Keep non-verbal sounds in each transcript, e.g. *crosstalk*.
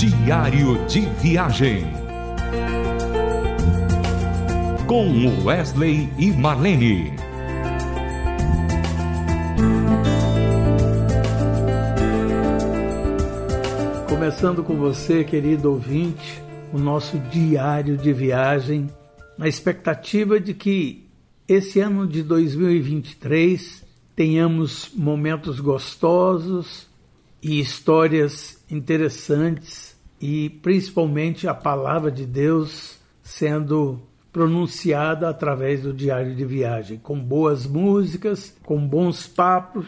Diário de Viagem. Com Wesley e Marlene. Começando com você, querido ouvinte, o nosso diário de viagem, na expectativa de que esse ano de 2023 tenhamos momentos gostosos e histórias interessantes e principalmente a palavra de Deus sendo pronunciada através do diário de viagem, com boas músicas, com bons papos.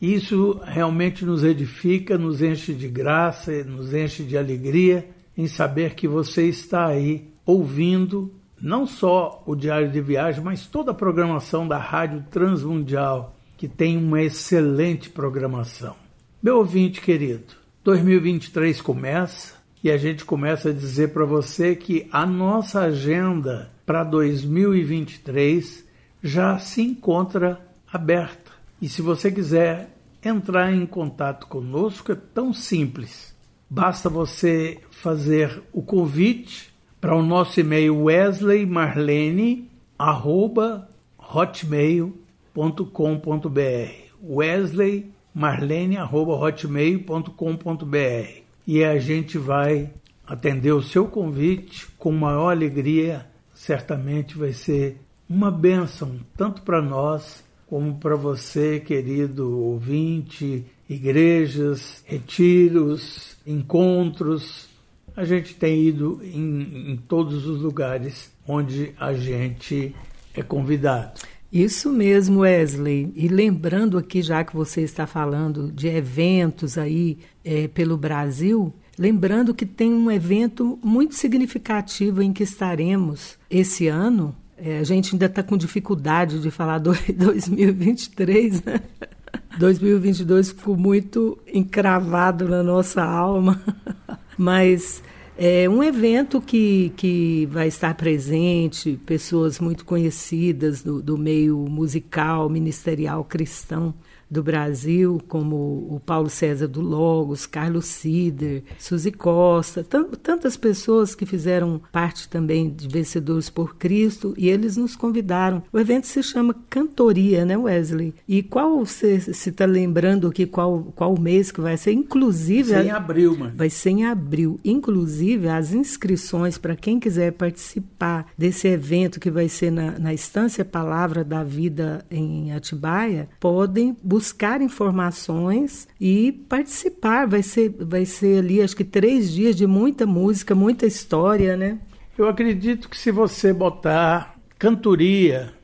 Isso realmente nos edifica, nos enche de graça, nos enche de alegria em saber que você está aí ouvindo não só o diário de viagem, mas toda a programação da Rádio Transmundial, que tem uma excelente programação. Meu ouvinte querido, 2023 começa e a gente começa a dizer para você que a nossa agenda para 2023 já se encontra aberta. E se você quiser entrar em contato conosco, é tão simples. Basta você fazer o convite para o nosso e-mail wesleymarlene@hotmail.com.br. Wesley marlene.hotmail.com.br e a gente vai atender o seu convite com maior alegria. Certamente vai ser uma bênção, tanto para nós como para você, querido ouvinte, igrejas, retiros, encontros. A gente tem ido em, em todos os lugares onde a gente é convidado. Isso mesmo, Wesley. E lembrando aqui, já que você está falando de eventos aí é, pelo Brasil, lembrando que tem um evento muito significativo em que estaremos esse ano. É, a gente ainda está com dificuldade de falar do *laughs* 2023, né? 2022 ficou muito encravado na nossa alma, *laughs* mas é um evento que, que vai estar presente, pessoas muito conhecidas do, do meio musical, ministerial cristão do Brasil, como o Paulo César do Logos, Carlos Sider, Suzy Costa, tantas pessoas que fizeram parte também de Vencedores por Cristo, e eles nos convidaram. O evento se chama Cantoria, né, Wesley? E qual você se está lembrando aqui qual, qual mês que vai ser? Inclusive. Vai ser em abril, mano. Vai ser em abril. Inclusive, as inscrições para quem quiser participar desse evento que vai ser na, na Estância Palavra da Vida em Atibaia, podem buscar buscar informações e participar. Vai ser, vai ser ali, acho que três dias de muita música, muita história, né? Eu acredito que se você botar cantoria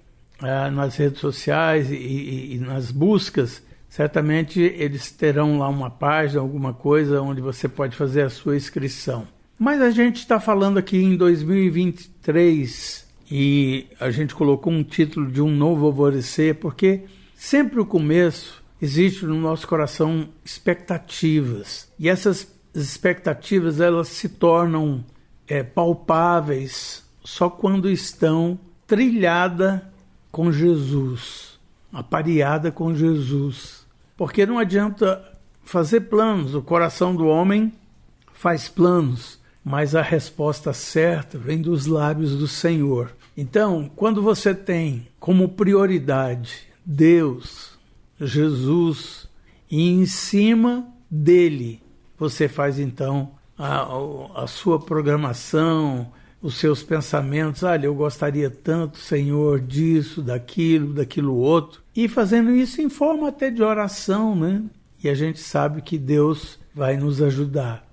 ah, nas redes sociais e, e, e nas buscas, certamente eles terão lá uma página, alguma coisa onde você pode fazer a sua inscrição. Mas a gente está falando aqui em 2023 e a gente colocou um título de um novo alvorecer porque Sempre o começo existe no nosso coração expectativas e essas expectativas elas se tornam é, palpáveis só quando estão trilhada com Jesus, apareada com Jesus, porque não adianta fazer planos. O coração do homem faz planos, mas a resposta certa vem dos lábios do Senhor. Então, quando você tem como prioridade Deus, Jesus, e em cima dele você faz então a, a sua programação, os seus pensamentos. Olha, eu gostaria tanto, Senhor, disso, daquilo, daquilo outro. E fazendo isso em forma até de oração, né? E a gente sabe que Deus vai nos ajudar.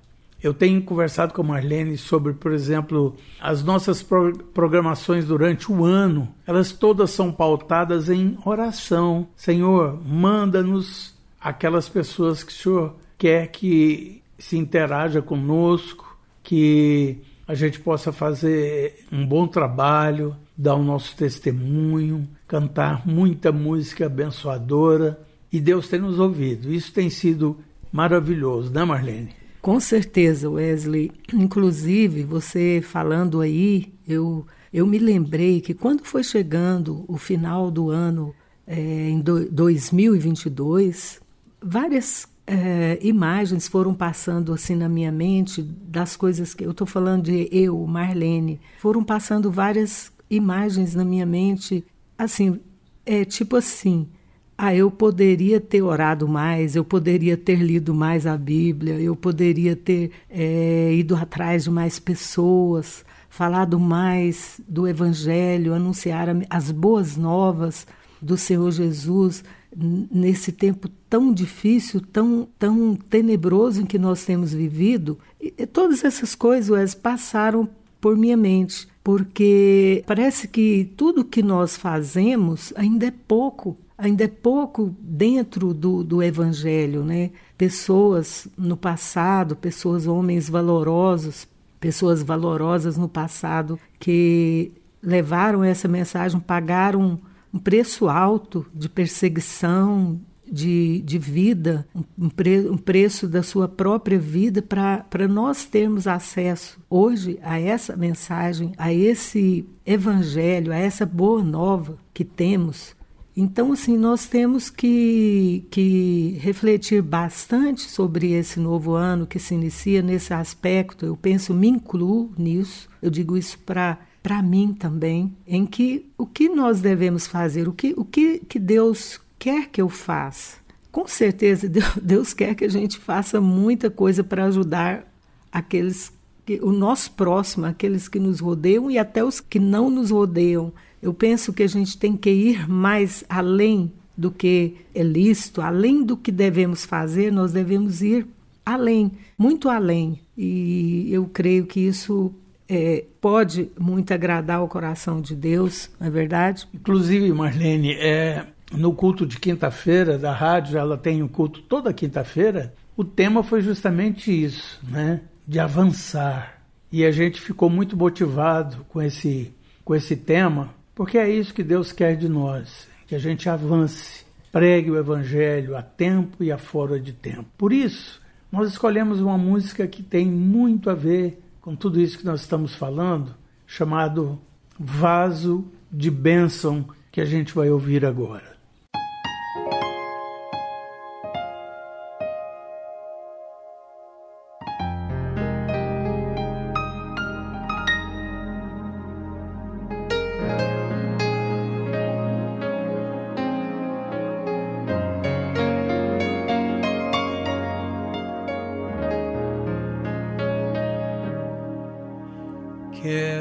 Eu tenho conversado com a Marlene sobre, por exemplo, as nossas programações durante o ano. Elas todas são pautadas em oração. Senhor, manda-nos aquelas pessoas que o Senhor quer que se interaja conosco, que a gente possa fazer um bom trabalho, dar o nosso testemunho, cantar muita música abençoadora. E Deus tem nos ouvido. Isso tem sido maravilhoso, né, Marlene? Com certeza, Wesley. Inclusive, você falando aí, eu, eu me lembrei que quando foi chegando o final do ano, é, em do, 2022, várias é, imagens foram passando assim na minha mente das coisas que eu estou falando de eu, Marlene, foram passando várias imagens na minha mente, assim, é tipo assim, ah, eu poderia ter orado mais, eu poderia ter lido mais a Bíblia, eu poderia ter é, ido atrás de mais pessoas, falado mais do Evangelho, anunciar as boas novas do Senhor Jesus nesse tempo tão difícil, tão, tão tenebroso em que nós temos vivido. E, todas essas coisas passaram por minha mente, porque parece que tudo que nós fazemos ainda é pouco ainda é pouco dentro do, do Evangelho, né? Pessoas no passado, pessoas, homens valorosos, pessoas valorosas no passado que levaram essa mensagem, pagaram um preço alto de perseguição, de, de vida, um, pre, um preço da sua própria vida para nós termos acesso hoje a essa mensagem, a esse evangelho, a essa boa nova que temos então, assim, nós temos que, que refletir bastante sobre esse novo ano que se inicia nesse aspecto. Eu penso, me incluo nisso, eu digo isso para mim também, em que o que nós devemos fazer, o que, o que, que Deus quer que eu faça. Com certeza, *laughs* Deus quer que a gente faça muita coisa para ajudar aqueles que, o nosso próximo, aqueles que nos rodeiam e até os que não nos rodeiam. Eu penso que a gente tem que ir mais além do que é lícito, além do que devemos fazer, nós devemos ir além, muito além. E eu creio que isso é, pode muito agradar ao coração de Deus, não é verdade? Inclusive, Marlene, é, no culto de quinta-feira da rádio, ela tem um culto toda quinta-feira, o tema foi justamente isso, né? De avançar. E a gente ficou muito motivado com esse, com esse tema, porque é isso que Deus quer de nós, que a gente avance, pregue o Evangelho a tempo e a fora de tempo. Por isso, nós escolhemos uma música que tem muito a ver com tudo isso que nós estamos falando, chamado Vaso de Bênção, que a gente vai ouvir agora.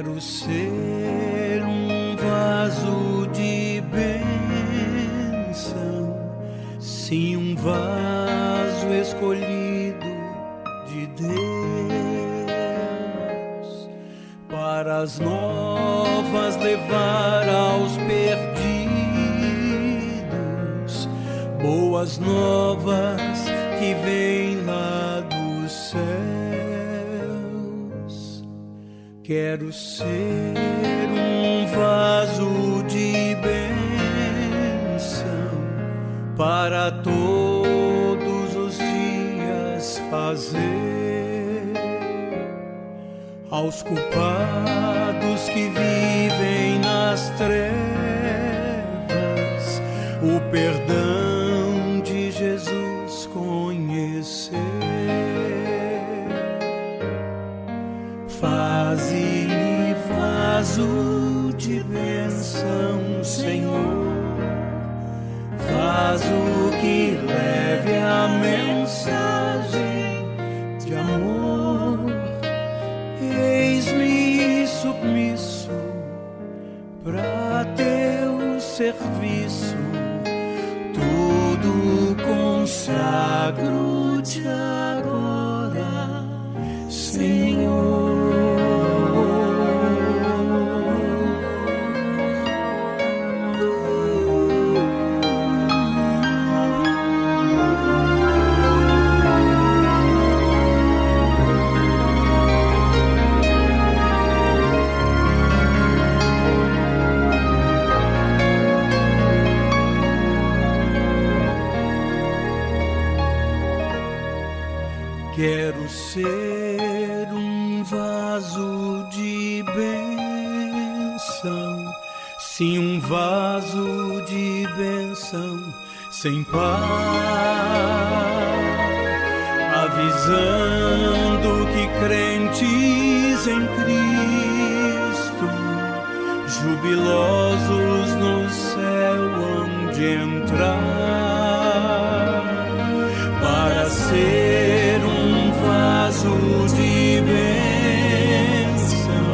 Quero ser um vaso de bênção, sim, um vaso escolhido de Deus, para as novas levar aos perdidos, boas novas que vêm Quero ser um vaso de bênção para todos os dias fazer. Aos culpados que vivem nas trevas o perdão vaso de bênção, Senhor. Vaso que leve a mensagem de amor. Eis-me submisso para teu serviço. Tudo consagro-te agora, Senhor. Um vaso de bênção sem paz. avisando que crentes em Cristo, jubilosos no céu onde entrar, para ser um vaso de bênção,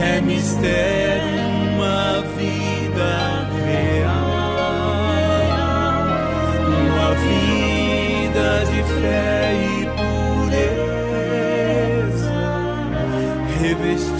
é mistério revestida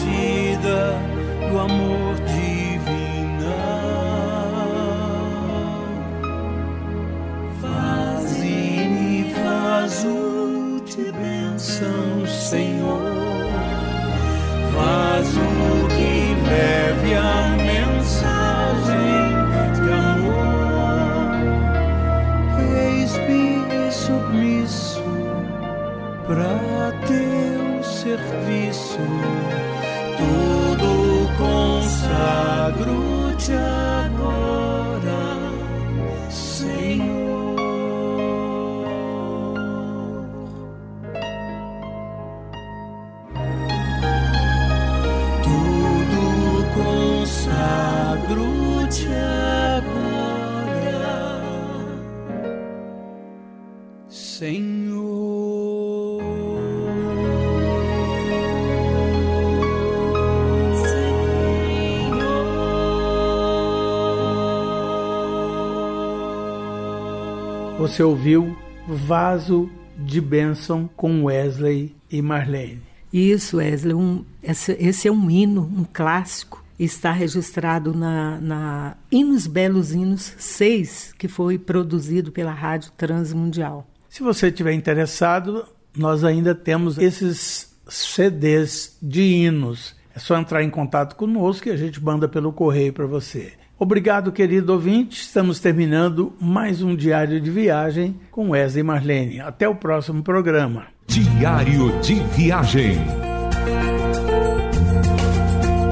Você ouviu Vaso de Bênção com Wesley e Marlene. Isso, Wesley, um, esse, esse é um hino, um clássico. Está registrado na, na Hinos Belos Hinos 6, que foi produzido pela Rádio Transmundial. Se você estiver interessado, nós ainda temos esses CDs de hinos. É só entrar em contato conosco e a gente manda pelo correio para você. Obrigado, querido ouvinte. Estamos terminando mais um diário de viagem com Wesley e Marlene. Até o próximo programa. Diário de Viagem.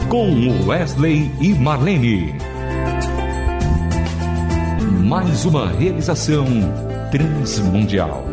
Com Wesley e Marlene. Mais uma realização Transmundial.